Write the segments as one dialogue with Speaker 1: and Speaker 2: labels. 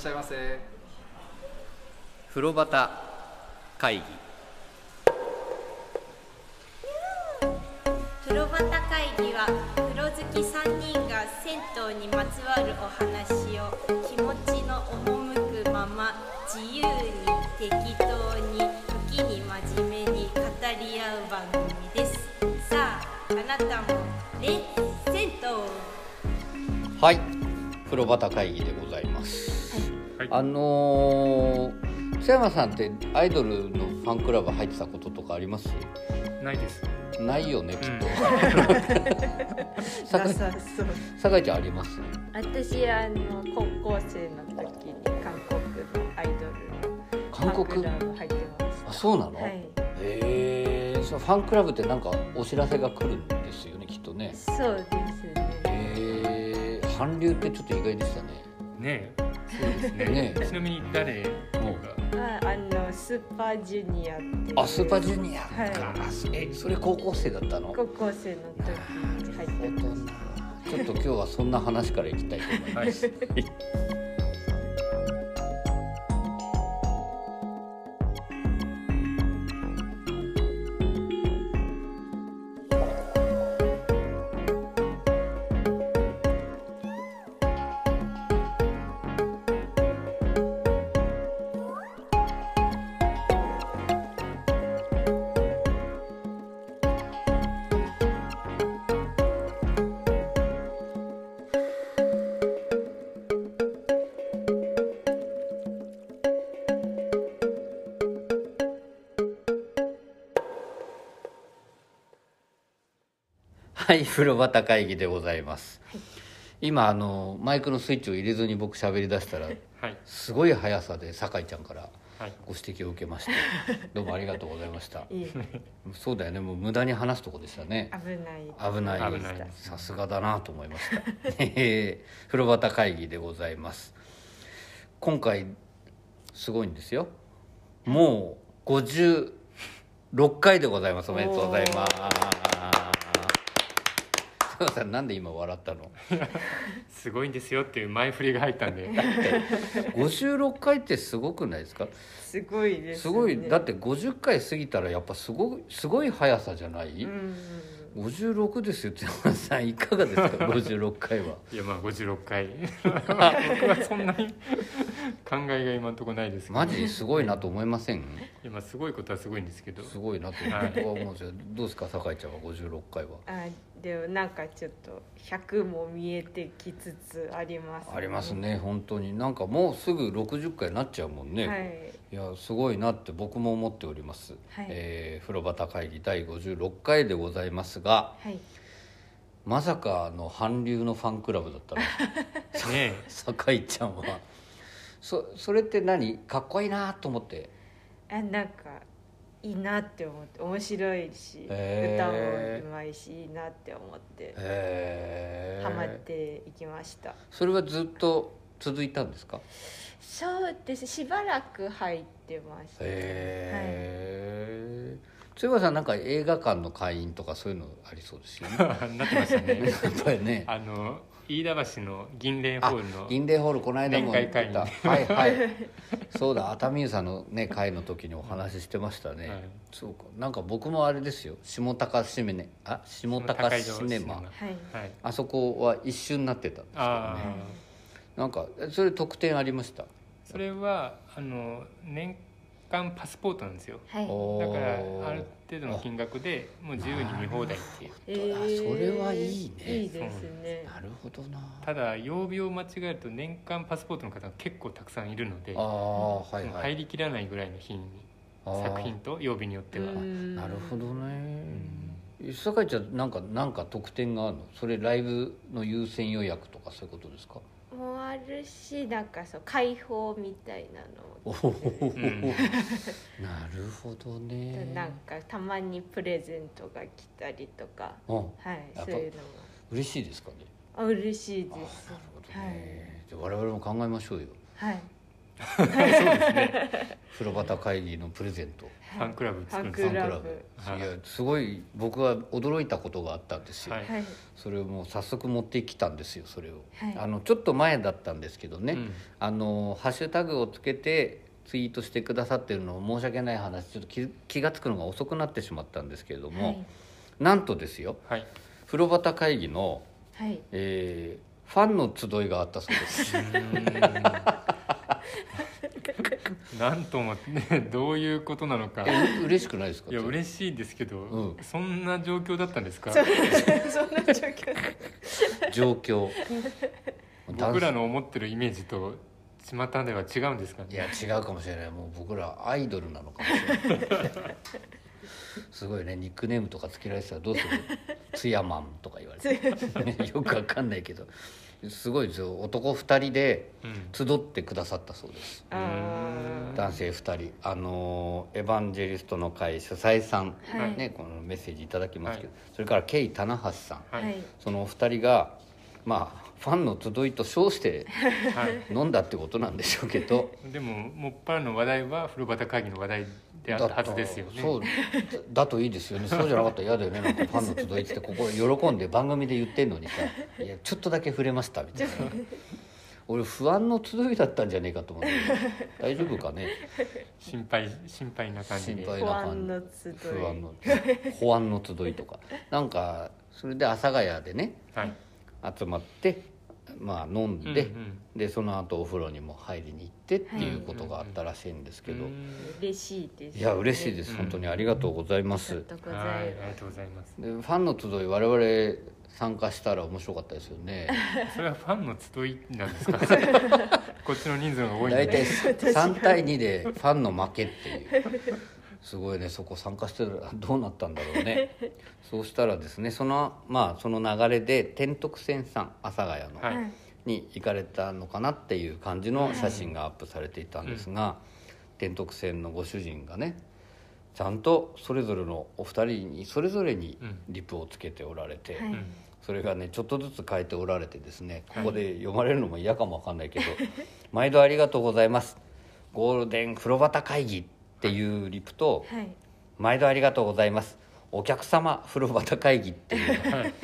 Speaker 1: しゃいませ。
Speaker 2: 風呂端会議。
Speaker 3: 風呂端会議は風呂好き3人が銭湯にまつわるお話を気持ちの赴くまま自由に適当に時に真面目に語り合う番組です。さああなたもレッ銭湯
Speaker 2: はい。風呂端会議でございます、
Speaker 4: はい。
Speaker 2: あのー、津山さんってアイドルのファンクラブ入ってたこととかあります？
Speaker 4: ないです。
Speaker 2: ないよねきっと、
Speaker 5: な
Speaker 2: 酒
Speaker 5: う
Speaker 2: 酒井ちゃんあります？
Speaker 5: 私あの高校生の時に韓国のアイドルの
Speaker 2: 韓国
Speaker 5: ファンクラブ入ってま
Speaker 2: あ
Speaker 5: し
Speaker 2: そうなの、
Speaker 5: たはい。
Speaker 2: へえそのファンクラブってなんかお知らせが来るんですよねきっとね。
Speaker 5: そうですね。
Speaker 2: へえ韓流ってちょっと意外でしたね。
Speaker 4: ねえ。そうですね。ちなみに誰が。
Speaker 5: ああのスーパージュニアっていう
Speaker 2: あスーパージュニアか、
Speaker 5: は
Speaker 2: えそれ高校生だったの？
Speaker 5: 高校生の時に入って
Speaker 2: なるほどなちょっと今日はそんな話からいきたいと思います。
Speaker 4: はい。
Speaker 2: はい、風呂端会議でございます。今あのマイクのスイッチを入れずに僕喋り出したら
Speaker 4: はい。
Speaker 2: すごい速さで酒井ちゃんから
Speaker 4: はい。
Speaker 2: ご指摘を受けまして どうもありがとうございました。
Speaker 5: いい
Speaker 2: そうだよねもう無駄に話すとこでしたね。
Speaker 5: 危ない。
Speaker 2: 危ない。さすがだなと思いました。えー風呂端会議でございます。今回すごいんですよ。もう56回でございます。おめでとうございますすいませんなんで今笑ったの？
Speaker 4: すごいんですよっていう前振りが入ったんで。
Speaker 2: 56回ってすごくないですか？
Speaker 5: すごいです、ね、
Speaker 2: すごい。だって50回過ぎたらやっぱすごいすごい速さじゃない、
Speaker 5: うん
Speaker 2: 56ですよって山田さんいかがですか？56回は。い
Speaker 4: やまあ五十六回。僕はそんなに 考えが今のところないですけど。
Speaker 2: マジすごいなと思いません？
Speaker 4: いやまあすごいことはすごいんですけど。
Speaker 2: すごいなと
Speaker 4: はい
Speaker 2: 僕は思うんですよ。どうですか酒井ちゃんは？56回は。
Speaker 5: あでもなんかちょっと100も見えてきつつあります、
Speaker 2: ありますね本当に。なんかもうすぐ60回になっちゃうもんね、
Speaker 5: はい。
Speaker 2: い、やすごいなって僕も思っております、
Speaker 5: はい。
Speaker 2: えー風呂端会議第56回でございますが
Speaker 5: はい。
Speaker 2: まさかの韓流のファンクラブだったの？
Speaker 4: ね
Speaker 2: 酒井ちゃんはそそれって何？かっこいいなと思って。
Speaker 5: あなんかいいなって思って面白いし、
Speaker 2: へ
Speaker 5: 歌
Speaker 2: ー
Speaker 5: もうまいしいいなって思って
Speaker 2: へえ
Speaker 5: ハマっていきました、
Speaker 2: それはずっと続いたんですか？
Speaker 5: そうですしばらく入ってました、
Speaker 2: へえ津山さんなんか映画館の会員とかそういうのありそうですよね。
Speaker 4: え。なってましたね。
Speaker 2: やっぱりね。
Speaker 4: あの飯田橋の銀蓮ホールの。
Speaker 2: 銀霊ホールこの間も言った。はいはい。そうだ熱海湯さんのね会の時にお話ししてましたね、
Speaker 4: はい。
Speaker 2: そうか。なんか僕もあれですよ。下高シネあ下高シネマ。
Speaker 5: はい。
Speaker 4: はい。
Speaker 2: あそこは一瞬になってたんですけど
Speaker 4: ああ
Speaker 2: ね。なんかえそれ特典ありました？
Speaker 4: それはあの年間パスポートなんですよ。
Speaker 5: はい。
Speaker 4: だからある程度の金額でもう自由に見放題っていう。
Speaker 5: えー。
Speaker 2: それはいいね。
Speaker 5: いいですね。
Speaker 2: なるほどな。
Speaker 4: ただ曜日を間違えると年間パスポートの方が結構たくさんいるので
Speaker 2: はい
Speaker 4: もう
Speaker 2: はい
Speaker 4: 入りきらないぐらいの日に作品と曜日によっては。
Speaker 5: うん。
Speaker 2: なるほどね。酒井ちゃんなんかなんか特典があるの？それライブの優先予約とかそういうことですか？
Speaker 5: もあるしなんかそう開放みたいなの。
Speaker 2: なるほどね。
Speaker 5: なんかたまにプレゼントが来たりとか。
Speaker 2: うん
Speaker 5: はいそういうのも。
Speaker 2: 嬉しいですかね。
Speaker 5: あ嬉しいで
Speaker 2: あなる
Speaker 5: す
Speaker 2: ほどね、じゃあ我々も考えましょうよ。
Speaker 5: はいはい
Speaker 4: そうですね。
Speaker 2: 風呂端会議のプレゼント。
Speaker 4: ファンクラブ
Speaker 5: ファン
Speaker 4: 作るんですね
Speaker 5: クラブ。
Speaker 4: はい。
Speaker 2: いやすごい僕は驚いたことがあったんですよ、
Speaker 4: はい。
Speaker 5: はい。
Speaker 2: それをもう早速持ってきたんですよそれを、
Speaker 5: はい。
Speaker 2: あのちょっと前だったんですけどね、
Speaker 4: うん。
Speaker 2: あのハッシュタグをつけてツイートしてくださってるのを申し訳ない話ちょっと気気が付くのが遅くなってしまったんですけれども、
Speaker 5: はい。
Speaker 2: なんとですよ。
Speaker 4: はい。
Speaker 2: 風呂端会議の、
Speaker 5: はい。
Speaker 2: えーファンの集いがあったそうです。
Speaker 4: うーんなんともねどういうことなのか。
Speaker 2: 嬉しくないですか？
Speaker 4: いや嬉しいですけど、
Speaker 2: うん。
Speaker 4: そんな状況だったんですか？
Speaker 5: そ んな状況。
Speaker 2: 状況。
Speaker 4: 僕らの思ってるイメージと巷では違うんですかね？
Speaker 2: いや違うかもしれない。もう僕らアイドルなのかもしれない。すごいねニックネームとかつけられてたらどうする？ツヤマンとか言われて。よくわかんないけどすごいですよ。男2人で
Speaker 4: うん。
Speaker 2: 集ってくださったそうです。
Speaker 5: あ
Speaker 2: 男性2人。あのーエヴァンジェリストの会主催さん、
Speaker 5: はい。
Speaker 2: ね、このメッセージいただきますけど、それからケイ棚橋さん。
Speaker 5: ーはい。
Speaker 2: そのお二人がまあファンの集いと称して
Speaker 4: はい。
Speaker 2: 飲んだってことなんでしょうけど。
Speaker 4: でももっぱらの話題は風呂端会議の話題であったはずですよね。
Speaker 2: そうだといいですよね。そうじゃなかったら嫌だよね。なんかファンの集いっつってここ喜んで番組で言ってんのにさ「いやちょっとだけ触れました」みたいな。俺不安の集いだったんじゃねえかと思って大丈夫かね？
Speaker 4: 心配心配な感じで。
Speaker 2: 心配
Speaker 5: 不安の集い。
Speaker 2: 不安の保安の集いとか。なんかそれで阿佐ヶ谷でね
Speaker 4: はい。
Speaker 2: 集まってまあ飲んで、
Speaker 4: うんうん。
Speaker 2: でその後お風呂にも入りに行ってっていうことがあったらしいんですけど、
Speaker 4: うーん。
Speaker 5: 嬉しいです
Speaker 2: いや嬉しいです、
Speaker 4: うん
Speaker 2: 本当にありがとうございま
Speaker 5: あ
Speaker 2: す。
Speaker 5: うござ
Speaker 4: はいありがとうございます。
Speaker 2: でファンの集い我々参加したら面白かったですよね。
Speaker 4: それはファンの集いなんですか？こっちの人数が多いん
Speaker 2: 大体
Speaker 4: で
Speaker 2: 3対2でファンの負けっていうすごいねそこ参加してたら どうなったんだろうね。そうしたらですねそのまあその流れで天徳線さん阿佐ヶ谷の、
Speaker 4: はい。
Speaker 5: はい
Speaker 2: に行かれたのかなっていう感じの写真がアップされていたんですが、天徳線のご主人がねちゃんとそれぞれのお二人にそれぞれに
Speaker 4: うん。
Speaker 2: リプをつけておられて、
Speaker 5: はい。
Speaker 4: うん
Speaker 2: それがねちょっとずつ変えておられてですねここで読まれるのも嫌かもわかんないけど「毎度ありがとうございます。ゴールデン風呂旗会議」っていうリプと
Speaker 5: はい「
Speaker 2: 毎度ありがとうございます。お客様風呂旗会議」っていうのが
Speaker 4: はい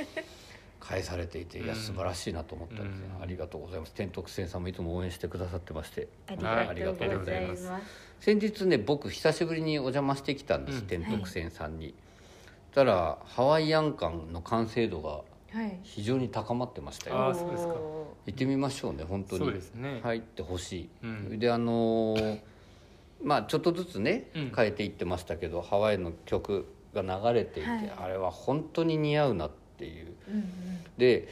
Speaker 2: 返されていていや
Speaker 4: うん。
Speaker 2: 素晴らしいなと思ったんですね、
Speaker 4: うん。
Speaker 2: ありがとうございます。天徳線さんもいつも応援してくださってまして
Speaker 5: あり
Speaker 4: はい
Speaker 5: がとうございます。
Speaker 2: 先日ね僕久しぶりにお邪魔してきたんです、
Speaker 4: うん。
Speaker 2: 天徳線さんに、そしたらハワイアン感の完成度が
Speaker 5: はい。
Speaker 2: 非常に高まってましたよ。
Speaker 4: あーそうですか。
Speaker 5: お
Speaker 2: 行ってみましょうね本当に。
Speaker 4: ね。
Speaker 2: 入ってほしい、
Speaker 4: うん。
Speaker 2: であのーまあちょっとずつね
Speaker 4: うん。
Speaker 2: 変えていってましたけど、ハワイの曲が流れていて、
Speaker 5: はい。
Speaker 2: あれは本当に似合うなっていう。
Speaker 5: ーうん。
Speaker 2: で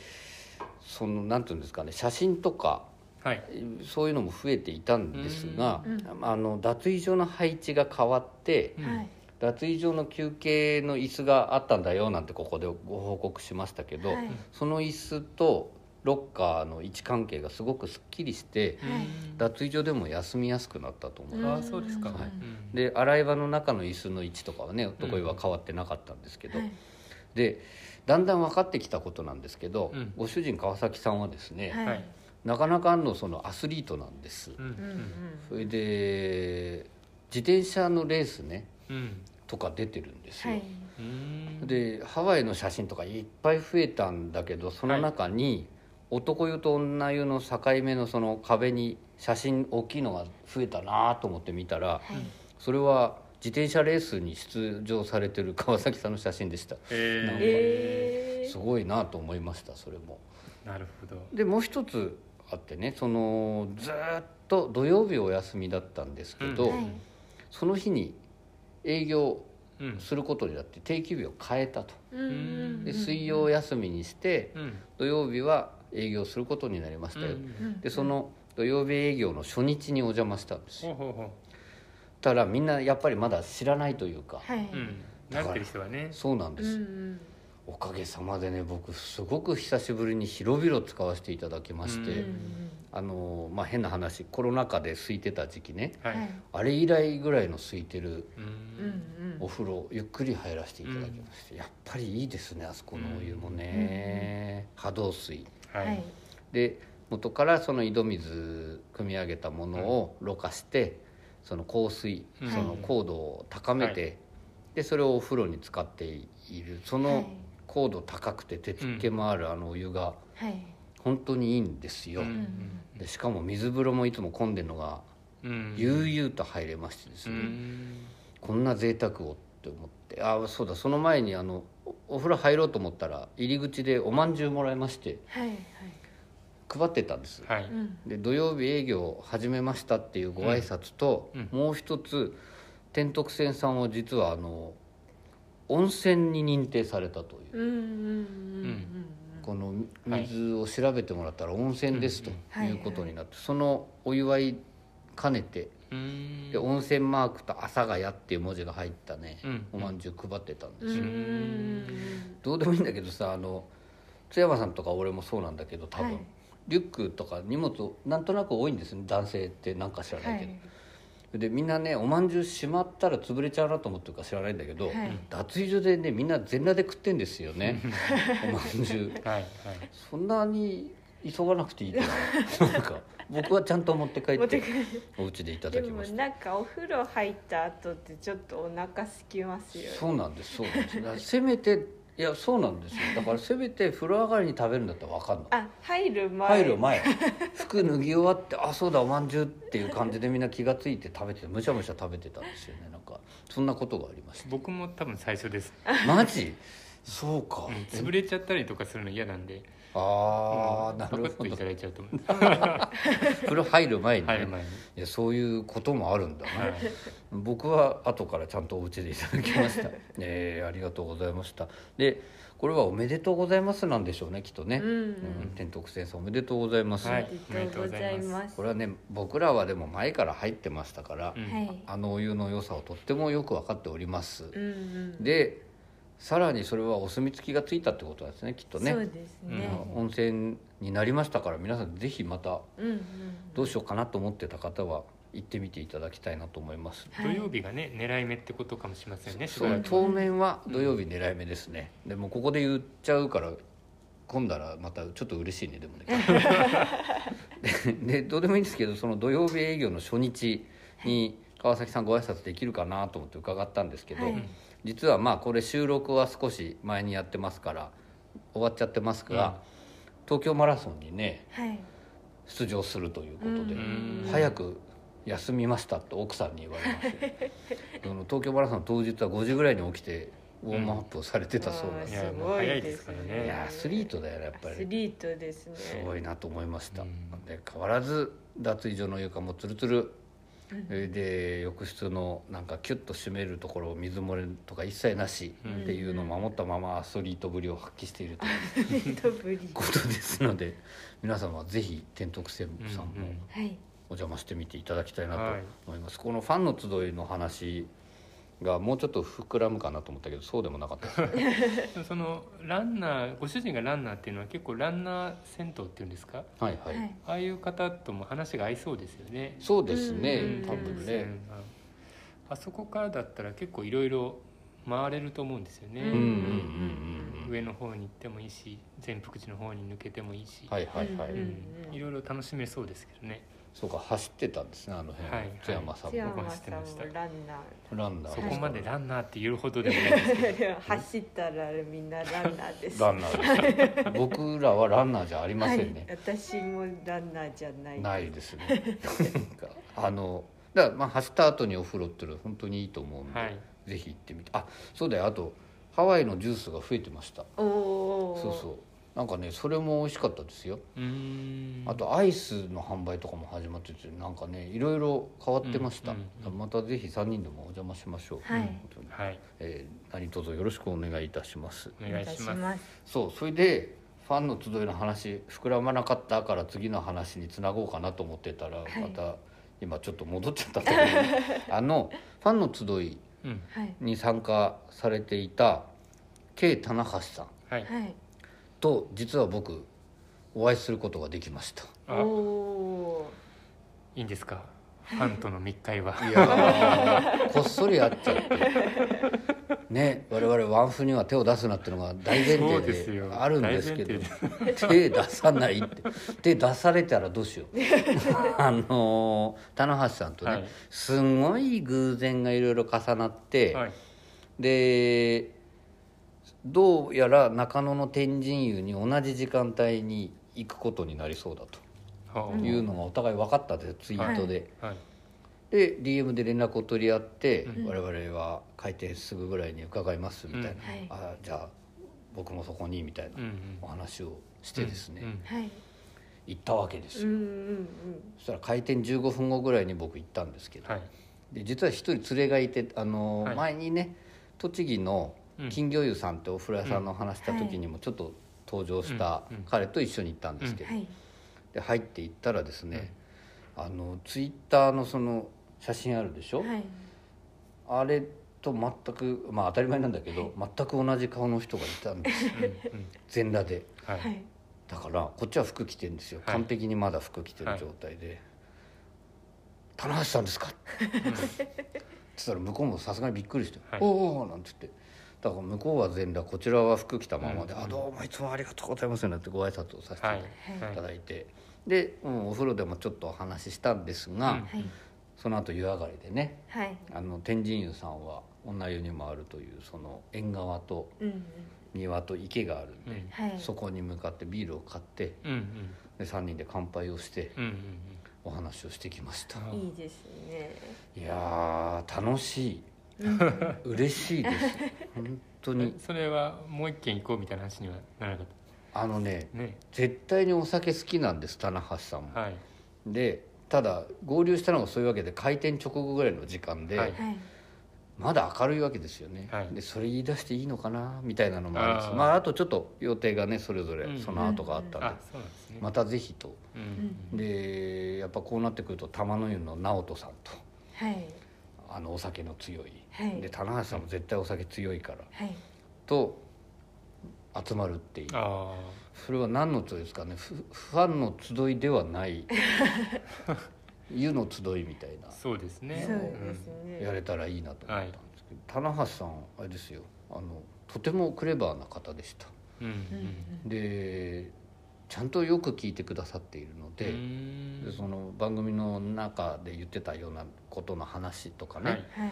Speaker 2: そのなんていうんですかね写真とか
Speaker 4: はい。
Speaker 2: そういうのも増えていたんですが、
Speaker 5: うん
Speaker 2: あの脱衣所の配置が変わって、
Speaker 4: うん
Speaker 5: うん。はい。
Speaker 2: 脱衣所の休憩の椅子があったんだよなんてここでご報告しましたけど、
Speaker 5: はい。
Speaker 2: その椅子とロッカーの位置関係がすごくすっきりして
Speaker 5: はい。
Speaker 2: 脱衣所でも休みやすくなったと思い
Speaker 4: あ
Speaker 2: ます、
Speaker 4: あそうですか、
Speaker 5: はい
Speaker 4: うん。
Speaker 2: で洗い場の中の椅子の位置とかはね男湯は変わってなかったんですけど、
Speaker 5: はい。
Speaker 2: でだんだん分かってきたことなんですけど、
Speaker 4: うん。
Speaker 2: ご主人川崎さんはですね、
Speaker 5: はい。
Speaker 4: はい。
Speaker 2: なかなかのそのアスリートなんです、
Speaker 4: うん。
Speaker 5: うん
Speaker 2: それで自転車のレースね
Speaker 4: うん。うん
Speaker 2: とか出てるんですよ、でハワイの写真とかいっぱい増えたんだけどその中に男湯と女湯の境目のその壁に写真大きいのが増えたなと思って見たら
Speaker 5: はい。
Speaker 2: それは自転車レースに出場されてる川崎さんの写真でした。
Speaker 4: え
Speaker 5: え
Speaker 2: すごいなと思いましたそれも。
Speaker 4: ー、なるほど。
Speaker 2: でもう一つあってねそのずーっと土曜日お休みだったんですけど、
Speaker 4: うん。
Speaker 5: はい。
Speaker 2: その日に営業
Speaker 4: うん
Speaker 2: することになって定休日を変えたと。
Speaker 5: うんうん。
Speaker 2: で水曜休みにして
Speaker 4: うん。
Speaker 2: 土曜日は営業することになりましたよ、
Speaker 4: うん。
Speaker 2: でその土曜日営業の初日にお邪魔したんですよ。たらみんなやっぱりまだ知らないというか、
Speaker 5: はい。う
Speaker 4: うん。慣れてる人はね。
Speaker 2: そうなんです、
Speaker 5: うんうん。
Speaker 2: おかげさまでね僕すごく久しぶりに広々使わせていただきまして、
Speaker 4: うん
Speaker 2: あのまあ変な話コロナ禍で空いてた時期ね。
Speaker 4: はい、
Speaker 5: はい
Speaker 2: あれ以来ぐらいの空いてる
Speaker 4: うん。
Speaker 5: うんうん。
Speaker 2: お風呂ゆっくり入らせていただきまして、やっぱりいいですねあそこのお湯もね、波動水
Speaker 4: は
Speaker 5: はい。い
Speaker 2: で元からその井戸水組み上げたものをろ過してその香水
Speaker 4: うん。
Speaker 2: その高度を高めて、でそれをお風呂に使っている。その
Speaker 5: はい。
Speaker 2: 高度高くて手つけもあるあのお湯が
Speaker 5: はい。
Speaker 2: 本当にいいんですよ、
Speaker 4: うん
Speaker 2: でしかも水風呂もいつも混んでるのが
Speaker 4: うん。
Speaker 2: 悠々と入れましてです
Speaker 4: う
Speaker 2: ね、
Speaker 4: ん。
Speaker 2: こんな贅沢をって思ってああそうだその前にあのおお風呂入ろうと思ったら入り口でおまんじゅうもらいまして
Speaker 5: はいはい。
Speaker 2: 配ってたんです、
Speaker 4: はい。
Speaker 5: うん。
Speaker 2: で土曜日営業を始めましたっていうご挨拶と、
Speaker 4: うん。
Speaker 2: もう一つ天徳線さんは実はあの温泉に認定されたという、
Speaker 5: うんうんうんうん。
Speaker 2: この水を調べてもらったら温泉ですと
Speaker 5: はい。
Speaker 2: い。うことになって、そのお祝い兼ねて
Speaker 4: うん
Speaker 2: で温泉マークと「阿佐ヶ谷」っていう文字が入ったね、
Speaker 4: うん。
Speaker 2: おまんじゅう配ってたんですよ、
Speaker 5: ん。
Speaker 2: どうでもいいんだけどさあの津山さんとか俺もそうなんだけど多分、
Speaker 5: はい。
Speaker 2: リュックとか荷物なんとなく多いんですね男性ってなんか知らないけど、でみんなねおまんじゅうしまったら潰れちゃうなと思ってるか知らないんだけど、
Speaker 5: はい。
Speaker 2: 脱衣所でねみんな全裸で食ってんですよね。おまんじゅう。
Speaker 4: はいはい。
Speaker 2: そんなに急がなくていいかななんか僕はちゃんと持って帰っ
Speaker 5: て
Speaker 2: お家でいただきました。
Speaker 5: なんかお風呂入った後ってちょっとお腹空きますよ
Speaker 2: そうなんですそうなんです。せめていやそうなんですよ。だからせめて風呂上がりに食べるんだったら分かんない。
Speaker 5: あ入る前。
Speaker 2: 入る前。服脱ぎ終わってあそうだおまんじゅうっていう感じでみんな気が付いて食べててむしゃむしゃ食べてたんですよね。なんかそんなことがありまし
Speaker 4: 僕も多分最初です、
Speaker 2: たマジ？そうか、
Speaker 4: うん潰れちゃったりとかするの嫌なんで
Speaker 2: ああ
Speaker 4: うん。
Speaker 2: なるほど。
Speaker 4: いただいちゃうと思う。
Speaker 2: 風呂入る前にね、
Speaker 4: 入る前に。
Speaker 2: いやそういうこともあるんだな、
Speaker 4: はい。
Speaker 2: 僕は後からちゃんとお家でいただきました。えーありがとうございました。でこれは「おめでとうございます」なんでしょうねきっとね、
Speaker 5: うんうん。
Speaker 2: うん天徳先生おめでとうございます、
Speaker 4: はい。
Speaker 5: ありがとうございます。
Speaker 2: これはね僕らはでも前から入ってましたから、
Speaker 4: うん。
Speaker 5: はい。
Speaker 2: あのお湯の良さをとってもよく分かっております、
Speaker 5: うんうん。
Speaker 2: でさらにそれはお墨付きがついたってことなんですねきっとね。
Speaker 5: そうですね。
Speaker 2: うん。温泉になりましたから皆さんぜひまた
Speaker 5: うんうん
Speaker 2: どうしようかなと思ってた方は行ってみていただきたいなと思います、
Speaker 5: はい。
Speaker 4: 土曜日がね狙い目ってことかもしれませんねし
Speaker 2: そう当面は土曜日狙い目ですね、でもここで言っちゃうから今度はまたちょっと嬉しいねでもね。ででどうでもいいんですけどその土曜日営業の初日に川崎さんご挨拶できるかなと思って伺ったんですけど、
Speaker 5: はい
Speaker 2: 実はまあこれ収録は少し前にやってますから終わっちゃってますが、東京マラソンにね
Speaker 5: はい。
Speaker 2: 出場するということで、
Speaker 4: うん。
Speaker 2: 早く休みましたと奥さんに言われまして 東京マラソン当日は5時ぐらいに起きてウォームアップをされてたそうなん。です、
Speaker 4: う早いで
Speaker 5: ですす
Speaker 4: から
Speaker 5: ね。
Speaker 4: ね
Speaker 2: いやアスリートだよねやっぱり。
Speaker 5: アスリートですね。
Speaker 2: すごいなと思いました、
Speaker 4: うん
Speaker 2: で変わらず脱衣所の床もツルツルで浴室のなんかキュッと締めるところを水漏れとか一切なしっていうのを守ったままアスリートぶりを発揮しているということですので皆様はぜひ天徳専務さんもお邪魔してみていただきたいなと
Speaker 4: はい。
Speaker 2: 思います、このファンの集いの話がもうちょっと膨らむかなと思ったけどそうでもなかったですね。
Speaker 4: そのランナーご主人がランナーっていうのは結構ランナー銭湯っていうんですか？
Speaker 2: はいはい、
Speaker 5: はい。
Speaker 4: ああいう方とも話が合いそうですよね。
Speaker 2: そうですね、
Speaker 5: うん。
Speaker 2: 多分ね、
Speaker 4: うん。あそこからだったら結構いろいろ回れると思うんですよね、
Speaker 2: うんうんうんうん
Speaker 4: 上の方に行ってもいいし全福寺の方に抜けてもいいし、
Speaker 2: はいはいはい、
Speaker 4: いろいろ楽しめそうですけどね
Speaker 2: そうか走ってたんですねあの辺、
Speaker 4: はいはい。
Speaker 2: 津山さん
Speaker 5: 津
Speaker 2: も
Speaker 5: 山さんもランナ
Speaker 2: ランナー。
Speaker 4: そこまでランナーって言うほどでもないですけど。
Speaker 5: 走ったらみんなランナーです。
Speaker 2: ランナーです僕らはランナーじゃありませんね、
Speaker 5: はい、私もランナーじゃない。
Speaker 2: ないですね。なんかあのだからまあ走った後にお風呂っていうのは本当にいいと思うんで、
Speaker 4: はい。
Speaker 2: ぜひ行ってみて。あそうだよ。あとハワイのジュースが増えてました。
Speaker 5: おお
Speaker 2: そうそうなんかねそれも美味しかったですよ。あとアイスの販売とかも始まっててなんかねいろいろ変わってました、
Speaker 4: うんうんうん。
Speaker 2: またぜひ3人でもお邪魔しましょう、
Speaker 5: はい。
Speaker 2: 本当に
Speaker 4: はい。
Speaker 2: えー何卒よろしくお願いいたします。
Speaker 4: お願いします。
Speaker 2: そうそれでファンの集いの話膨らまなかったから次の話につなごうかなと思ってたら、
Speaker 5: い。
Speaker 2: また今ちょっと戻っちゃったけど あのファンの集いに参加されていた K 棚橋さん。
Speaker 4: はい。
Speaker 5: はい
Speaker 2: と実は僕お会いすることができました。
Speaker 4: あ
Speaker 5: おお
Speaker 4: いいんですか？ファンとの密会は。い
Speaker 2: やーこっそり会っちゃって。ね我々ワンフには手を出すなっていうのが大前提で
Speaker 4: すよ。
Speaker 2: あるんですけど。
Speaker 4: 大
Speaker 2: 手出さないって。手出されたらどうしよう。あのー棚橋さんとね、
Speaker 4: はい。
Speaker 2: すごい偶然がいろいろ重なって、
Speaker 4: はい。
Speaker 2: でどうやら中野の天神湯に同じ時間帯に行くことになりそうだ
Speaker 4: は
Speaker 2: というのがお互い分かったんですよツイートで。
Speaker 4: あはい。
Speaker 2: で DM で連絡を取り合って、
Speaker 4: うん。
Speaker 2: 我々は開店すぐぐらいに伺いますみたいな、
Speaker 5: はい。
Speaker 2: あじゃあ僕もそこにみたいな
Speaker 4: うんうん。
Speaker 2: お話をしてですね、
Speaker 4: うん。うん。
Speaker 5: はい。
Speaker 2: 行ったわけですよ、
Speaker 5: うんうん
Speaker 2: そしたら開店15分後ぐらいに僕行ったんですけど、
Speaker 4: はい。
Speaker 2: で実は一人連れがいてあの、
Speaker 4: はい。
Speaker 2: 前にね栃木の
Speaker 4: うん
Speaker 2: 金魚湯さんってお風呂屋さんの話した時にもちょっと登場した彼と一緒に行ったんですけど、
Speaker 5: はい。
Speaker 2: で入って行ったらですね、あのツイッターのその写真あるでしょ、
Speaker 5: はい。
Speaker 2: あれと全くまあ当たり前なんだけど、全く同じ顔の人がいたんです。全裸で。
Speaker 4: はい。
Speaker 5: はい。
Speaker 2: だからこっちは服着てるんですよ、
Speaker 4: はい。
Speaker 2: 完璧にまだ服着てる状態で「棚橋さんですか?」って言ったら向こうもさすがにびっくりして「
Speaker 4: はい
Speaker 2: おおお」なんつってだから向こうは全裸こちらは服着たままで「
Speaker 4: うん。
Speaker 2: あどうもいつもありがとうございます」なんてご挨拶をさせてい
Speaker 4: はい。
Speaker 2: ただいて、で、うん、お風呂でもちょっとお話ししたんですが、
Speaker 4: うん
Speaker 5: はい。
Speaker 2: その後湯上がりでね
Speaker 5: はい。
Speaker 2: あの天神湯さんは女湯にもあるというその縁側と
Speaker 5: うんうん。
Speaker 2: 庭と池があるんで、
Speaker 4: うん
Speaker 5: はい。
Speaker 2: そこに向かってビールを買って
Speaker 4: うんうん。
Speaker 2: で3人で乾杯をして
Speaker 4: うんうん
Speaker 2: お話をしてきました、
Speaker 4: うん
Speaker 5: いいですね。
Speaker 2: いやー楽しい嬉しいです。本当に。
Speaker 4: それはもう一軒行こうみたいな話にはならなかっ
Speaker 2: あのね
Speaker 4: たね。
Speaker 2: 絶対にお酒好きなんです棚橋さんも、
Speaker 4: はい。
Speaker 2: でただ合流したのがそういうわけで開店直後ぐらいの時間で、
Speaker 4: はい。
Speaker 5: はい。
Speaker 2: まだ明るいわけですよね、
Speaker 4: はい。
Speaker 2: でそれ言い出していいのかなみたいなのもあるし
Speaker 4: あー。
Speaker 2: まああとちょっと予定がねそれぞれ
Speaker 4: うん
Speaker 2: その後があったんで、またぜひと。
Speaker 4: うん。
Speaker 2: でやっぱこうなってくると玉の湯の直人さんと。
Speaker 5: はい
Speaker 2: あのお酒の強い、
Speaker 5: はい。
Speaker 2: で棚橋さんも絶対お酒強いから。
Speaker 5: はい。
Speaker 2: と集まるっていう。
Speaker 4: あ
Speaker 2: それは何の集いですかね。フファンの集いではない。湯の集いみたいな。
Speaker 4: あそうですね。
Speaker 5: そうですね。
Speaker 2: やれたらいいなと思ったんですけど、棚橋さんあれですよ。あのとてもクレバーな方でした。
Speaker 4: うん。
Speaker 2: でちゃんとよく聞いてくださっているので,、その番組の中で言ってたようなことの話とかね、
Speaker 4: はい。
Speaker 5: はい。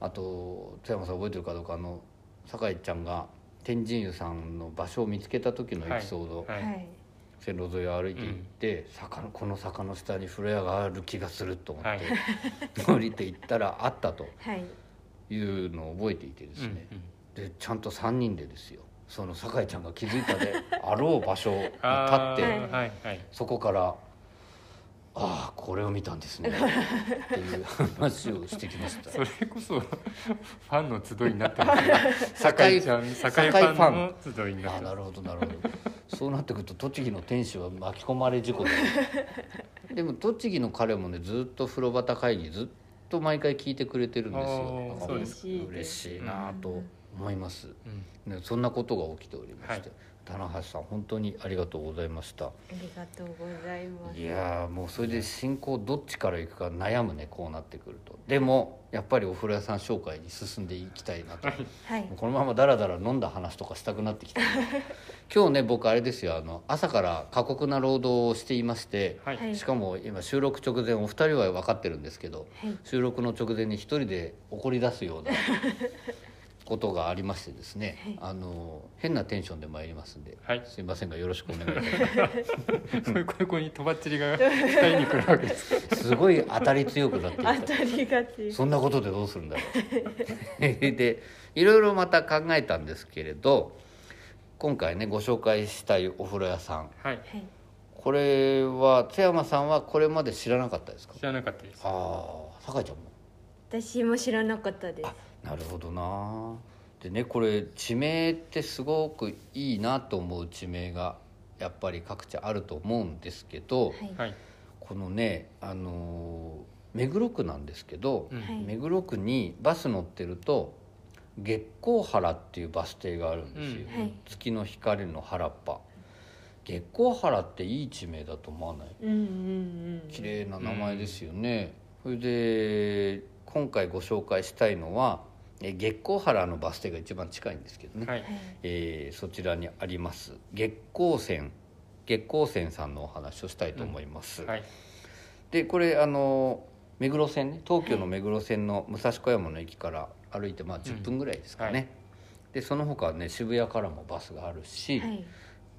Speaker 2: あと津山さん覚えてるかどうかあの酒井ちゃんが天神湯さんの場所を見つけた時のエピソード、
Speaker 4: はい。
Speaker 5: はい。
Speaker 2: 線路沿いを歩いて行って、坂のこの坂の下に風呂屋がある気がすると思って、
Speaker 4: はい。
Speaker 2: 降りて行ったらあったと
Speaker 5: はい。
Speaker 2: いうのを覚えていてですね、
Speaker 4: うんうん。
Speaker 2: でちゃんと3人でですよその酒井ちゃんが気づいたで あろう場所に立
Speaker 4: あ
Speaker 2: って
Speaker 4: ーはいはい
Speaker 2: そこから「ああこれを見たんですね」っていう話をしてきました。
Speaker 4: それこそファンの集いになってますね
Speaker 2: 酒井
Speaker 4: ちゃん酒井フ
Speaker 2: ァン
Speaker 4: の集いになってま
Speaker 2: ああなるほどなるほど。そうなってくると栃木の店主は巻き込まれ事故で。でも栃木の彼もねずっと風呂端会議ずっと毎回聞いてくれてるんですよ。嬉しいなと思います、
Speaker 4: すうん。
Speaker 2: ね、そんなことが起きておりまして、
Speaker 4: はい。
Speaker 2: 棚橋さん本当にありがとうございました。
Speaker 5: ありがとうございます。
Speaker 2: いやーもうそれで進行どっちから行くか悩むねこうなってくると。でもやっぱりお風呂屋さん紹介に進んでいきたいなと。
Speaker 5: はい。
Speaker 2: このままダラダラ飲んだ話とかしたくなってきた。今日ね僕あれですよあの朝から過酷な労働をしていまして、
Speaker 4: はい。
Speaker 5: はい。
Speaker 2: しかも今収録直前お二人は分かってるんですけど
Speaker 5: はい。
Speaker 2: 収録の直前に一人で怒り出すような ことがありましてですね、あの変なテンションで参りますんで、
Speaker 4: はい。
Speaker 2: すいませんがよろしくお願いします。
Speaker 4: そういうここにとばっちりが二人に来るわけです。
Speaker 2: すごい当たり強くなって
Speaker 5: 当たりがち
Speaker 2: そんなことでどうするんだろう。でいろいろまた考えたんですけれど今回ねご紹介したいお風呂屋さん。
Speaker 4: はい。
Speaker 5: はい。
Speaker 2: これは津山さんはこれまで知らなかったですか？
Speaker 4: 知らなかったです。
Speaker 2: ああ酒井ちゃんも？
Speaker 5: 私も知らなかったです。
Speaker 2: あなるほどな。でねこれ地名ってすごくいいなと思う地名がやっぱり各地あると思うんですけど、
Speaker 5: はい。
Speaker 4: はい。
Speaker 2: このねあのー目黒区なんですけど、
Speaker 4: うん。
Speaker 5: はい。
Speaker 2: 目黒区にバス乗ってると月光原っていうバス停があるんですよ、
Speaker 4: うん。
Speaker 5: はい。
Speaker 2: 月の光の原っぱ。月光原っていい地名だと思わない？
Speaker 5: うんうんうん
Speaker 2: 綺麗な名前ですよね、それで今回ご紹介したいのはえ月光原のバス停が一番近いんですけどね、
Speaker 4: はい。
Speaker 2: えーそちらにあります。月光線月光線さんのお話をしたいと思います、
Speaker 4: はい。
Speaker 2: でこれあの目黒線ね東京の目黒線の武蔵小山の駅から歩いてまあ10分ぐらいですかね、
Speaker 4: うん。はい。
Speaker 2: でその他はね渋谷からもバスがあるし、
Speaker 5: はい。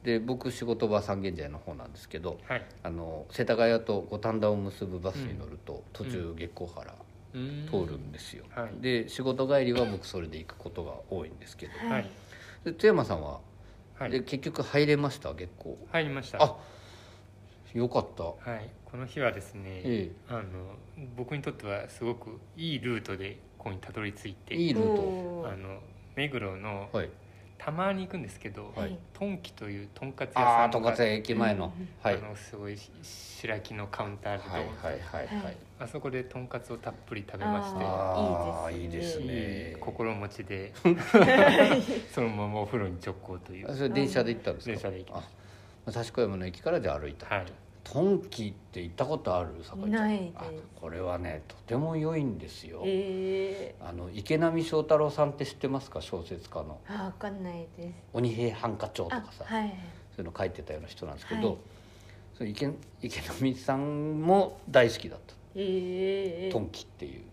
Speaker 2: で僕仕事場三軒茶屋の方なんですけど
Speaker 4: はい。
Speaker 2: あの世田谷と五反田を結ぶバスに乗ると、途中月光原
Speaker 4: うん
Speaker 2: 通るんですよ、
Speaker 4: はい。
Speaker 2: で仕事帰りは僕それで行くことが多いんですけど、
Speaker 4: はい。
Speaker 2: で津山さんは、
Speaker 4: はい。
Speaker 2: で結局入れました？月光
Speaker 4: 入りました。
Speaker 2: あよかった。
Speaker 4: はい。この日はですね、
Speaker 2: え
Speaker 4: あの僕にとってはすごくいいルートでここにたどり着いて
Speaker 2: いいルー
Speaker 5: おー。
Speaker 4: あの目黒の、
Speaker 2: トはい
Speaker 4: たまに行くんですけど、
Speaker 2: はい。
Speaker 4: トンキというとんかつ屋
Speaker 2: あ
Speaker 4: さんが
Speaker 2: あとんかつ屋駅前の、はい、
Speaker 4: あのすごいし白木のカウンターで、
Speaker 2: はいはいはいはい、
Speaker 5: はい。
Speaker 4: あそこでとんかつをたっぷり食べまして
Speaker 2: ああ
Speaker 5: いいで
Speaker 2: すす
Speaker 5: ね
Speaker 4: 心持ちで そのままお風呂に直行という。
Speaker 2: あそれ電車で行ったんですか？
Speaker 4: 電車で行きまし
Speaker 2: あ武蔵小山の駅からじゃあ歩いた、
Speaker 4: はい
Speaker 2: トンキって行ったことある？酒井ちゃん。
Speaker 5: ないです。
Speaker 2: あこれはねとても良いんですよ、
Speaker 5: え
Speaker 2: あの池波正太郎さんって知ってますか？小説家の。
Speaker 5: ー、あわかんないです「
Speaker 2: 鬼平犯科帳」と
Speaker 5: あ
Speaker 2: かさ、
Speaker 5: はい
Speaker 2: そういうの書いてたような人なんですけど、
Speaker 5: はい。
Speaker 2: その池池波さんも大好きだった。
Speaker 5: えー、
Speaker 2: トンキっていう